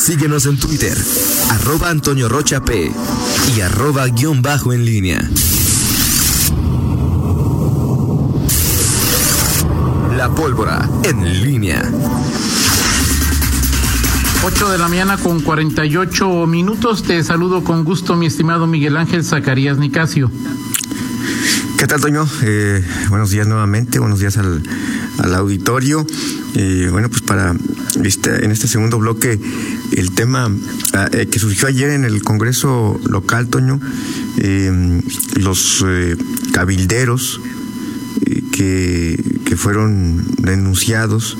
Síguenos en Twitter, arroba Antonio Rocha P y arroba guion bajo en línea. La pólvora en línea. 8 de la mañana con 48 minutos. Te saludo con gusto, mi estimado Miguel Ángel Zacarías Nicasio. ¿Qué tal, Toño? Eh, buenos días nuevamente, buenos días al, auditorio. Eh, bueno, pues para este, en este segundo bloque, el tema ah, eh, que surgió ayer en el Congreso local, Toño, los cabilderos que, que, fueron denunciados.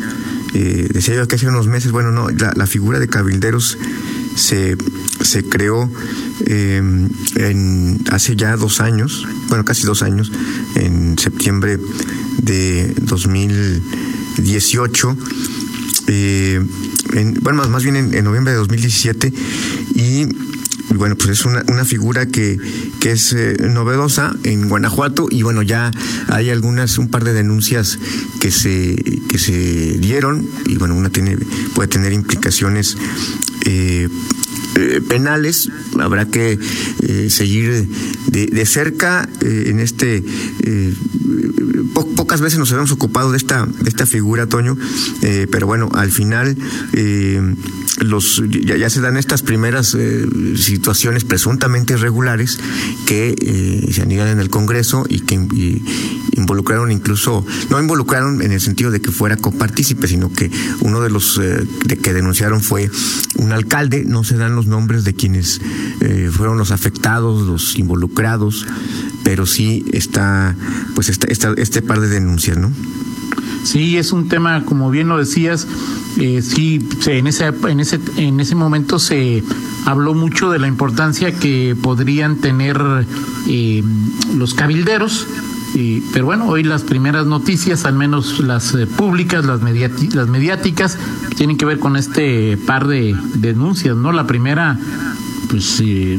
decía yo que hace unos meses, bueno, no, la, la figura de cabilderos se, se creó en, hace ya dos años, bueno, casi dos años, en septiembre de 2018. Eh, bueno, más, bien en, noviembre de 2017 y bueno, pues es una, una figura que, que es eh, novedosa en Guanajuato y bueno, ya hay algunas, un par de denuncias que se, que se dieron y bueno, una tiene, puede tener implicaciones eh, eh, penales. Habrá que eh, seguir de, cerca eh, en este. pocas veces nos habíamos ocupado de esta, de esta figura, Toño, pero bueno, al final los ya, se dan estas primeras situaciones presuntamente irregulares que se anidan en el Congreso y que involucraron incluso, no involucraron en el sentido de que fuera copartícipe, sino que uno de los de que denunciaron fue un alcalde, no se dan los nombres de quienes eh, fueron los afectados, los involucrados, pero sí está, pues está, este par de denuncias, ¿no? Sí, es un tema, como bien lo decías, eh, sí, en ese, en ese, en ese momento se habló mucho de la importancia que podrían tener eh, los cabilderos pero bueno, hoy las primeras noticias, al menos las eh, públicas, las, las mediáticas, tienen que ver con este par de denuncias, ¿no? La primera, pues eh,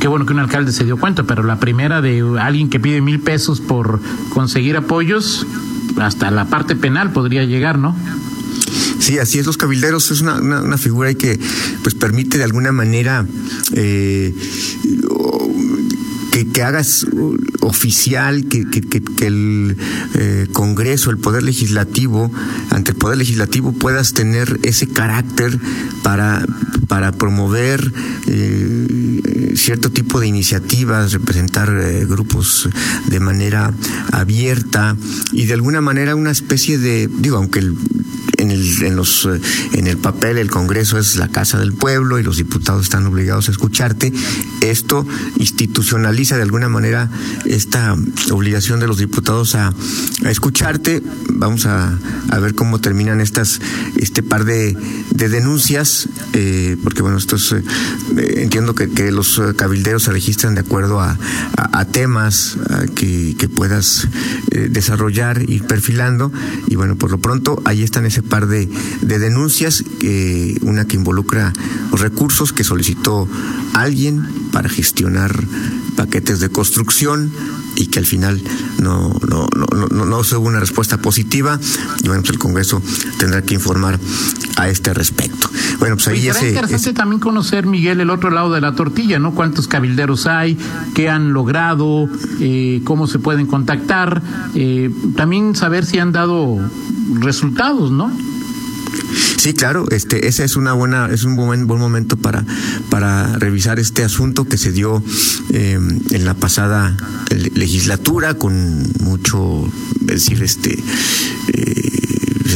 qué bueno que un alcalde se dio cuenta, pero la primera de alguien que pide mil pesos por conseguir apoyos, hasta la parte penal podría llegar, ¿no? Sí, así es. Los cabilderos es una, una, figura que pues permite de alguna manera eh, que, hagas oficial, que, que, el eh, Congreso, el Poder Legislativo, ante el Poder Legislativo puedas tener ese carácter para, para promover eh, cierto tipo de iniciativas, representar eh, grupos de manera abierta y de alguna manera una especie de, digo, aunque el en el, en, los, eh, en el papel el Congreso es la casa del pueblo y los diputados están obligados a escucharte. Esto institucionaliza de alguna manera esta obligación de los diputados a, escucharte. Vamos a, ver cómo terminan estas este par de, denuncias, eh, porque bueno, esto es, eh, entiendo que, que, los cabilderos se registran de acuerdo a, temas que, que, puedas desarrollar, y perfilando, y bueno, por lo pronto ahí están ese par de, denuncias, una que involucra recursos que solicitó alguien para gestionar paquetes de construcción y que al final no, no, no, no, no se hubo una respuesta positiva y bueno, pues el Congreso tendrá que informar a este respecto. Bueno, pues ahí ese, interesante también conocer, Miguel, el otro lado de la tortilla, ¿no? ¿Cuántos cabilderos hay? ¿Qué han logrado? Eh, ¿Cómo se pueden contactar? Eh, también saber si han dado resultados, ¿no? Sí, claro, este, ese es una buena, es un buen, momento para, para revisar este asunto que se dio eh, en la pasada legislatura con mucho, decir, este, eh,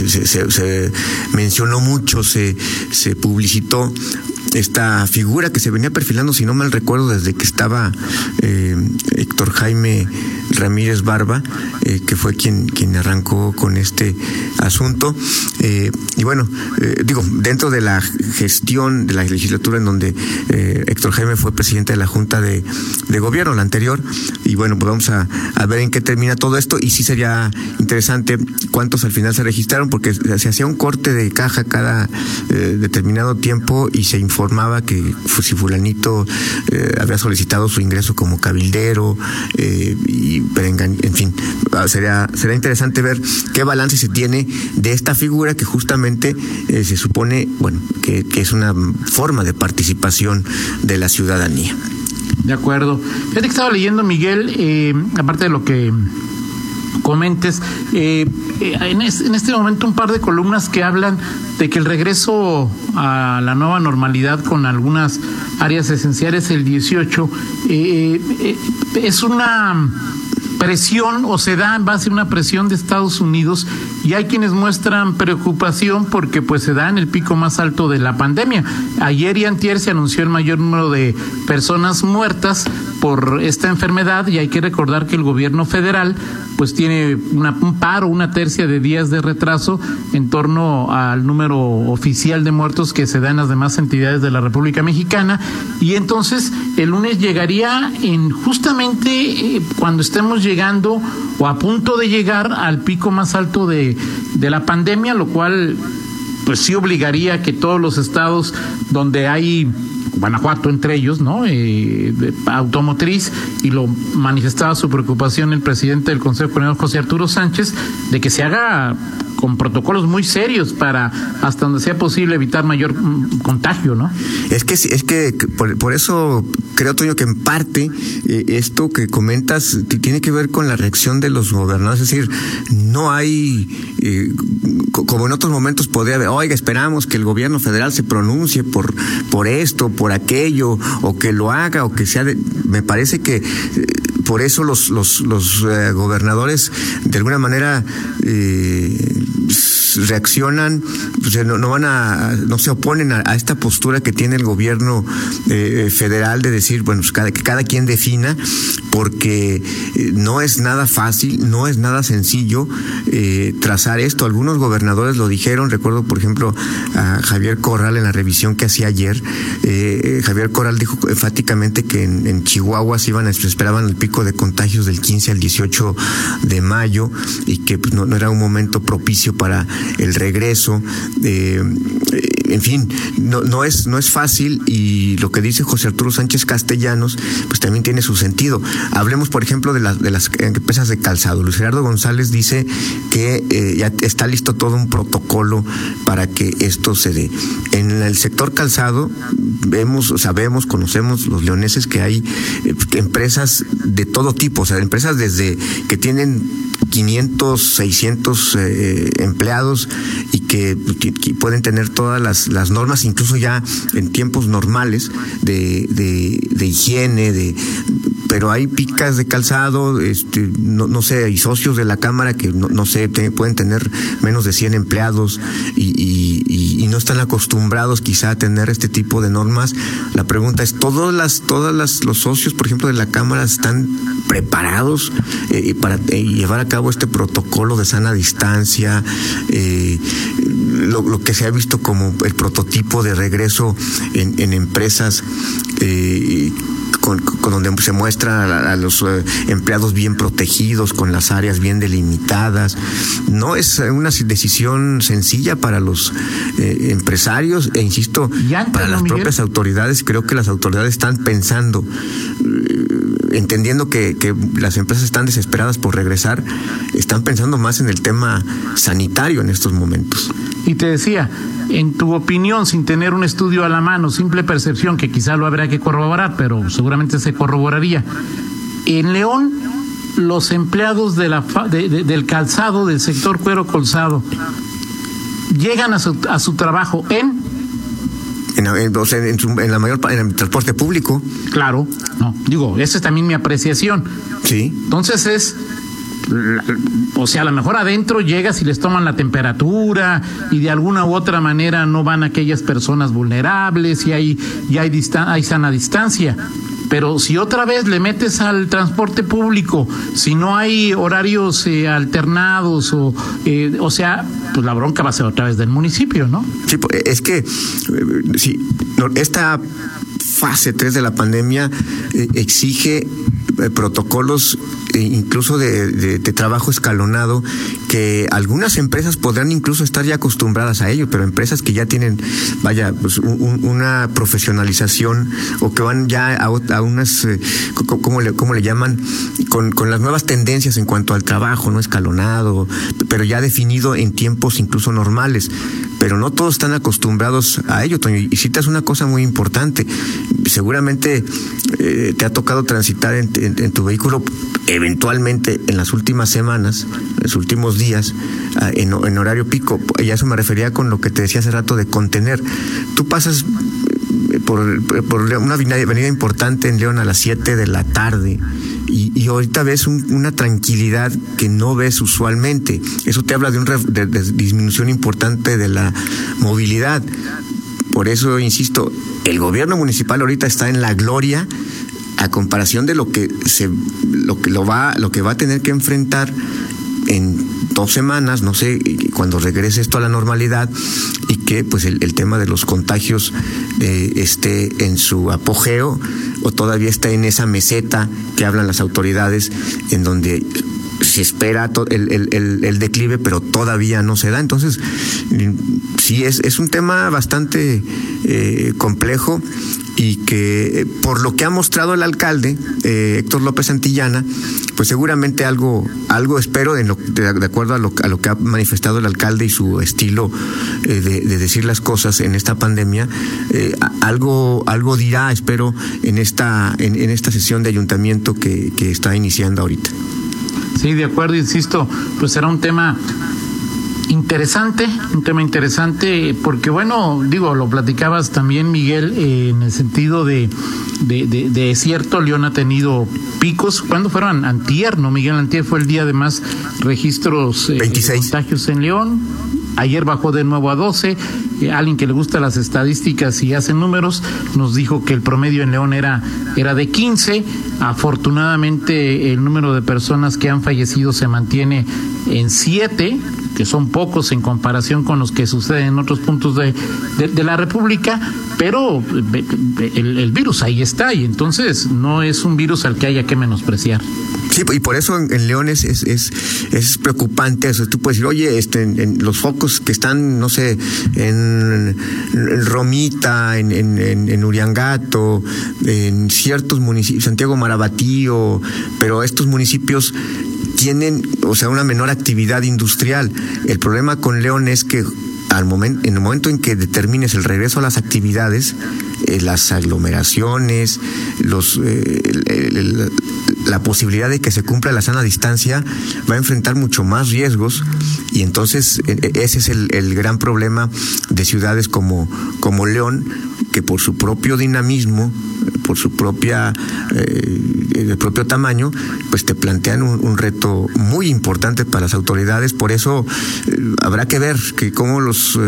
se, mencionó mucho, se, se publicitó esta figura que se venía perfilando, si no mal recuerdo, desde que estaba eh, Héctor Jaime Ramírez Barba, eh, que fue quien, quien arrancó con este asunto. Eh, y bueno, digo, dentro de la gestión de la legislatura en donde Héctor Jaime fue presidente de la Junta de, Gobierno, la anterior, y bueno, pues vamos a, ver en qué termina todo esto, y sí sería interesante cuántos al final se registraron, porque se hacía un corte de caja cada determinado tiempo y se informaba que si fulanito eh, había solicitado su ingreso como cabildero, eh, en fin, sería, sería interesante ver qué balance se tiene de esta figura que justamente eh, se supone, bueno, que, que es una forma de participación de la ciudadanía. De acuerdo. Fíjate que estaba leyendo, Miguel, eh, aparte de lo que comentes, eh, eh, en, en, este momento un par de columnas que hablan de que el regreso a la nueva normalidad con algunas áreas esenciales el 18 es una presión o se da en base a una presión de Estados Unidos y hay quienes muestran preocupación porque pues se da en el pico más alto de la pandemia. Ayer y antier se anunció el mayor número de personas muertas por esta enfermedad y hay que recordar que el gobierno federal pues tiene una, un paro, una tercia de días de retraso en torno al número oficial de muertos que se da en las demás entidades de la República Mexicana y entonces el lunes llegaría en justamente eh, cuando estemos llegando o a punto de llegar al pico más alto de, de la pandemia, lo cual pues sí obligaría a que todos los estados donde hay Guanajuato entre ellos, ¿no? Eh, automotriz, y lo manifestaba su preocupación el presidente del Consejo Coordinador José Arturo Sánchez, de que se haga con protocolos muy serios para hasta donde sea posible evitar mayor mm, contagio, ¿no? Es que es que por, por eso creo Toño que en parte eh, esto que comentas tiene que ver con la reacción de los gobernadores, es decir, no hay eh, como en otros momentos podría haber, oiga, esperamos que el gobierno federal se pronuncie por por esto, por aquello o que lo haga o que sea de, me parece que eh, por eso los, los, los eh, gobernadores de alguna manera eh, reaccionan, no, no, van a, no se oponen a, esta postura que tiene el gobierno eh, federal de decir, bueno, pues cada, que cada quien defina, porque no es nada fácil, no es nada sencillo trazar esto. Algunos gobernadores lo dijeron, recuerdo por ejemplo a Javier Corral en la revisión que hacía ayer, Javier Corral dijo enfáticamente que en, Chihuahua se iban esperaban el pico de contagios del 15 al 18 de mayo y que pues, no, era un momento propicio para el regreso. Eh, en fin, no, no, es, no es fácil y lo que dice José Arturo Sánchez Castellanos, pues también tiene su sentido. Hablemos, por ejemplo, de, de las empresas de calzado. Luis Gerardo González dice que eh, ya está listo todo un protocolo para que esto se dé. En el sector calzado, vemos, sabemos, conocemos los leoneses que hay eh, empresas de todo tipo, o sea, empresas desde que tienen 500, 600 eh, empleados y que, que, pueden tener todas las, las normas, incluso ya en tiempos normales de, de, de higiene, de pero hay picas de calzado, este, no, sé, hay socios de la Cámara que no, sé, pueden tener menos de 100 empleados y, y, y, y, no están acostumbrados quizá a tener este tipo de normas. La pregunta es, ¿todas las, todas los socios, por ejemplo, de la Cámara están preparados eh, para eh, llevar a cabo este protocolo de sana distancia? Eh, lo, que se ha visto como el prototipo de regreso en, empresas con, donde se muestra a, a los eh, empleados bien protegidos, con las áreas bien delimitadas. No es una decisión sencilla para los eh, empresarios e insisto, para las Miguel? propias autoridades. Creo que las autoridades están pensando, entendiendo que, que, las empresas están desesperadas por regresar, están pensando más en el tema sanitario en estos momentos. Y te decía, en tu opinión, sin tener un estudio a la mano, simple percepción, que quizá lo habrá que corroborar, pero seguramente se corroboraría. En León, los empleados de la, de, de, del calzado, del sector cuero colzado, llegan a su, a su trabajo en en, en, en, su, en, la mayor en el transporte público. Claro, no, digo, esa es también mi apreciación. Sí. Entonces es o sea, a lo mejor adentro llegas y les toman la temperatura y de alguna u otra manera no van aquellas personas vulnerables y hay, y hay, distan hay sana distancia. Pero si otra vez le metes al transporte público, si no hay horarios eh, alternados o, eh, o sea, pues la bronca va a ser otra vez del municipio, ¿no? Sí, es que sí, esta fase 3 de la pandemia eh, exige protocolos incluso de, trabajo escalonado, que algunas empresas podrán incluso estar ya acostumbradas a ello, pero empresas que ya tienen, vaya, pues una profesionalización o que van ya a, unas, eh, ¿cómo le, cómo le llaman? Con, con las nuevas tendencias en cuanto al trabajo, ¿no? Escalonado, pero ya definido en tiempos incluso normales. Pero no todos están acostumbrados a ello, Toño. Y citas una cosa muy importante. Seguramente eh, te ha tocado transitar en, tu vehículo eventualmente en las últimas semanas, en los últimos días, ah, en, en horario pico. Y a eso me refería con lo que te decía hace rato de contener. Tú pasas eh, por, por una avenida importante en León a las 7 de la tarde y, ahorita ves una tranquilidad que no ves usualmente. Eso te habla de una disminución importante de la movilidad. Por eso, insisto, el gobierno municipal ahorita está en la gloria a comparación de lo que se lo que lo va lo que va a tener que enfrentar en dos semanas, no sé, cuando regrese esto a la normalidad y que pues el, tema de los contagios eh, esté en su apogeo o todavía está en esa meseta que hablan las autoridades en donde se espera el, declive, pero todavía no se da. Entonces, sí, es, es un tema bastante eh, complejo y que por lo que ha mostrado el alcalde, eh, Héctor López Santillana, pues seguramente algo, algo espero, en lo, de, acuerdo a lo, a lo, que ha manifestado el alcalde y su estilo eh, de, decir las cosas en esta pandemia, eh, algo, algo dirá, espero, en esta, en, en esta sesión de ayuntamiento que, que está iniciando ahorita. Sí, de acuerdo, insisto, pues será un tema interesante, un tema interesante, porque bueno, digo, lo platicabas también, Miguel, eh, en el sentido de, de, de, cierto, León ha tenido picos. ¿Cuándo fueron? Antier, ¿no? Miguel Antier fue el día de más registros eh, de contagios en León. Ayer bajó de nuevo a 12. Eh, alguien que le gusta las estadísticas y hace números nos dijo que el promedio en León era, era de 15. Afortunadamente el número de personas que han fallecido se mantiene en 7 que son pocos en comparación con los que suceden en otros puntos de, de, la República, pero el, virus ahí está y entonces no es un virus al que haya que menospreciar. Sí, y por eso en, León es, es, es, preocupante eso. Tú puedes decir, oye, este, en, los focos que están, no sé, en, Romita, en, en, en, Uriangato, en ciertos municipios, Santiago Marabatío, pero estos municipios tienen, o sea, una menor actividad industrial. El problema con León es que al momento, en el momento en que determines el regreso a las actividades, eh, las aglomeraciones, eh, la posibilidad de que se cumpla la sana distancia va a enfrentar mucho más riesgos y entonces e, e, ese es el, el gran problema de ciudades como, como León, que por su propio dinamismo, por su propia, eh, propio tamaño, pues te plantean un, reto muy importante para las autoridades. Por eso eh, habrá que ver que cómo los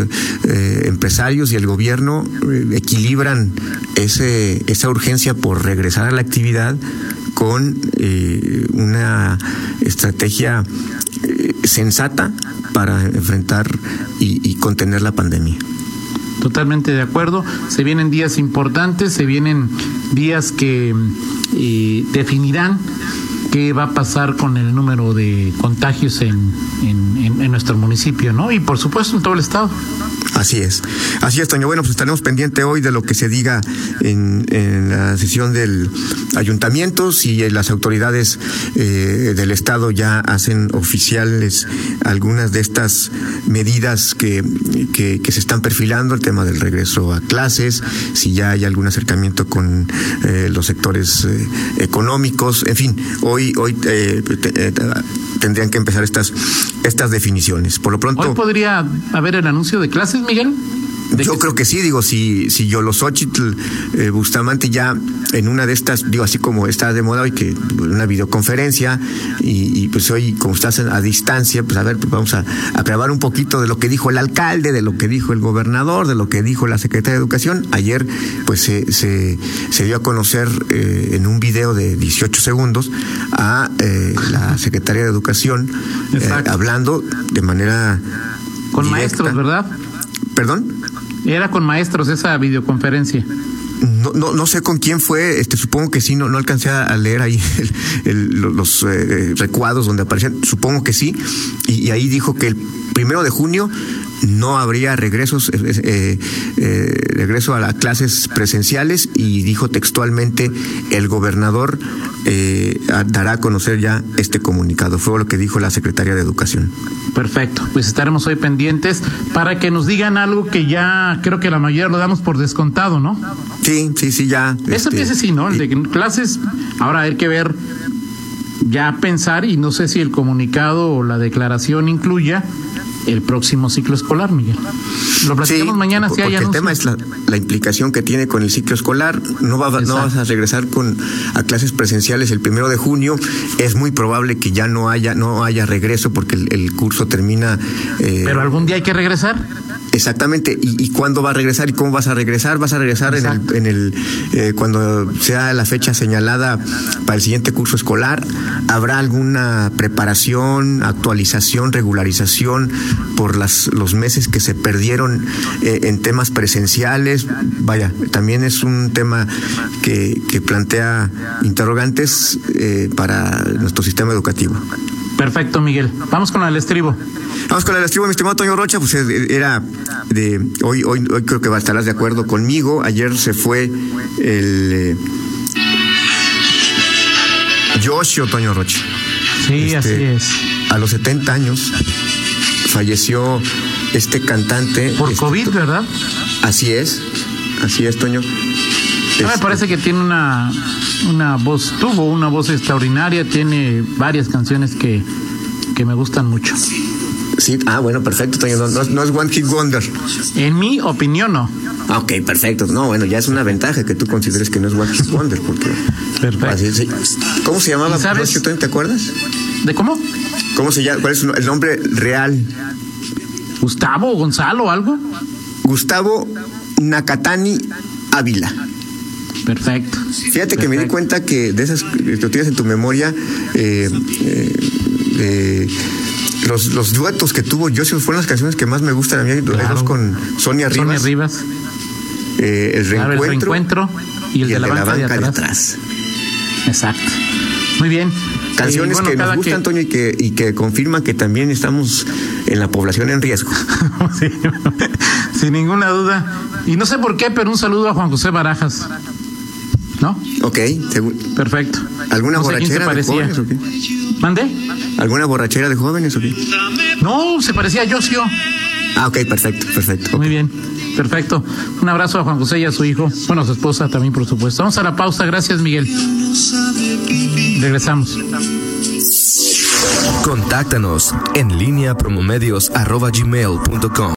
eh, empresarios y el gobierno equilibran ese, esa urgencia por regresar a la actividad con una estrategia sensata para enfrentar y contener la pandemia. Totalmente de acuerdo. Se vienen días importantes, se vienen días que eh, definirán qué va a pasar con el número de contagios en, en, nuestro municipio, ¿no? Y por supuesto en todo el estado. Así es. Así es, Toño. Bueno, pues estaremos pendientes hoy de lo que se diga en, en la sesión del ayuntamiento, si las autoridades eh, del Estado ya hacen oficiales algunas de estas medidas que, que, se están perfilando, el tema del regreso a clases, si ya hay algún acercamiento con eh, los sectores eh, económicos, en fin, hoy, hoy tendrían que empezar estas, estas definiciones. Por lo pronto. Hoy podría haber el anuncio de clases, Miguel. Yo creo que sí, digo, si, si Yolosochitl eh, Bustamante ya en una de estas, digo, así como está de moda hoy, que una videoconferencia, y, pues hoy, como estás a distancia, pues a ver, pues vamos a, a grabar un poquito de lo que dijo el alcalde, de lo que dijo el gobernador, de lo que dijo la secretaria de Educación. Ayer, pues se, se, se dio a conocer eh, en un video de 18 segundos a eh, la secretaria de Educación eh, hablando de manera. Con maestros, ¿verdad? ¿Perdón? Era con maestros esa videoconferencia. No, no, no sé con quién fue, este, supongo que sí, no, no alcancé a leer ahí los eh, recuadros donde aparecían, supongo que sí, y, ahí dijo que el primero de junio no habría regresos, eh, eh, regreso a las clases presenciales y dijo textualmente el gobernador dará a conocer ya este comunicado. Fue lo que dijo la secretaria de Educación. Perfecto, pues estaremos hoy pendientes para que nos digan algo que ya creo que la mayoría lo damos por descontado, ¿no? Sí, sí, sí, ya. Eso este, empieza así, ¿no? El de clases, ahora hay que ver, ya pensar, y no sé si el comunicado o la declaración incluya el próximo ciclo escolar, Miguel. Lo platicamos mañana si hay El tema es la, implicación que tiene con el ciclo escolar. No, va, no vas a regresar con a clases presenciales el primero de junio. Es muy probable que ya no haya no haya regreso porque el, curso termina. Eh, Pero algún día hay que regresar. Exactamente. ¿Y, cuándo va a regresar y cómo vas a regresar? Vas a regresar en el, en el eh, cuando sea la fecha señalada para el siguiente curso escolar. ¿Habrá alguna preparación, actualización, regularización por las, los meses que se perdieron eh, en temas presenciales? Vaya, también es un tema que, que plantea interrogantes eh, para nuestro sistema educativo. Perfecto, Miguel. Vamos con el estribo. Vamos con el estribo, mi estimado Toño Rocha. Pues eh, era de. Hoy, hoy, hoy creo que estarás de acuerdo conmigo. Ayer se fue el. Eh, Yoshio Toño Rocha. Sí, este, así es. A los 70 años falleció este cantante. Por este, COVID, ¿verdad? Así es. Así es, Toño. me este, parece que tiene una una voz, tuvo una voz extraordinaria, tiene varias canciones que, que me gustan mucho. Sí, ah, bueno, perfecto, no, es One Hit Wonder. En mi opinión, no. Ok, perfecto. No, bueno, ya es una ventaja que tú consideres que no es One Hit Wonder, porque. Perfecto. ¿Cómo se llamaba? ¿Te acuerdas? ¿De cómo? ¿Cómo se llama? ¿Cuál es el nombre real? Gustavo, Gonzalo, algo. Gustavo Nakatani Ávila. Perfecto. Fíjate que me di cuenta que de esas, lo tienes en tu memoria, eh, eh, los, los duetos que tuvo Joseph fueron las canciones que más me gustan a mí, dos con Sonia Rivas. Sonia Rivas. Eh, el, reencuentro, y el, de, la, banca de atrás. Exacto. Muy bien. Canciones que nos gustan, Antonio, y que, y que confirman que también estamos en la población en riesgo. sin ninguna duda. Y no sé por qué, pero un saludo a Juan José Barajas. ¿No? Ok, perfecto. ¿Alguna borrachera de jóvenes o qué? ¿Mande? ¿Alguna borrachera de jóvenes o qué? No, se parecía a Josio. Ah, ok, perfecto, perfecto. Muy bien, perfecto. Un abrazo a Juan José y a su hijo, bueno, a su esposa también, por supuesto. Vamos a la pausa, gracias, Miguel. Regresamos. Contáctanos en línea promomedios.com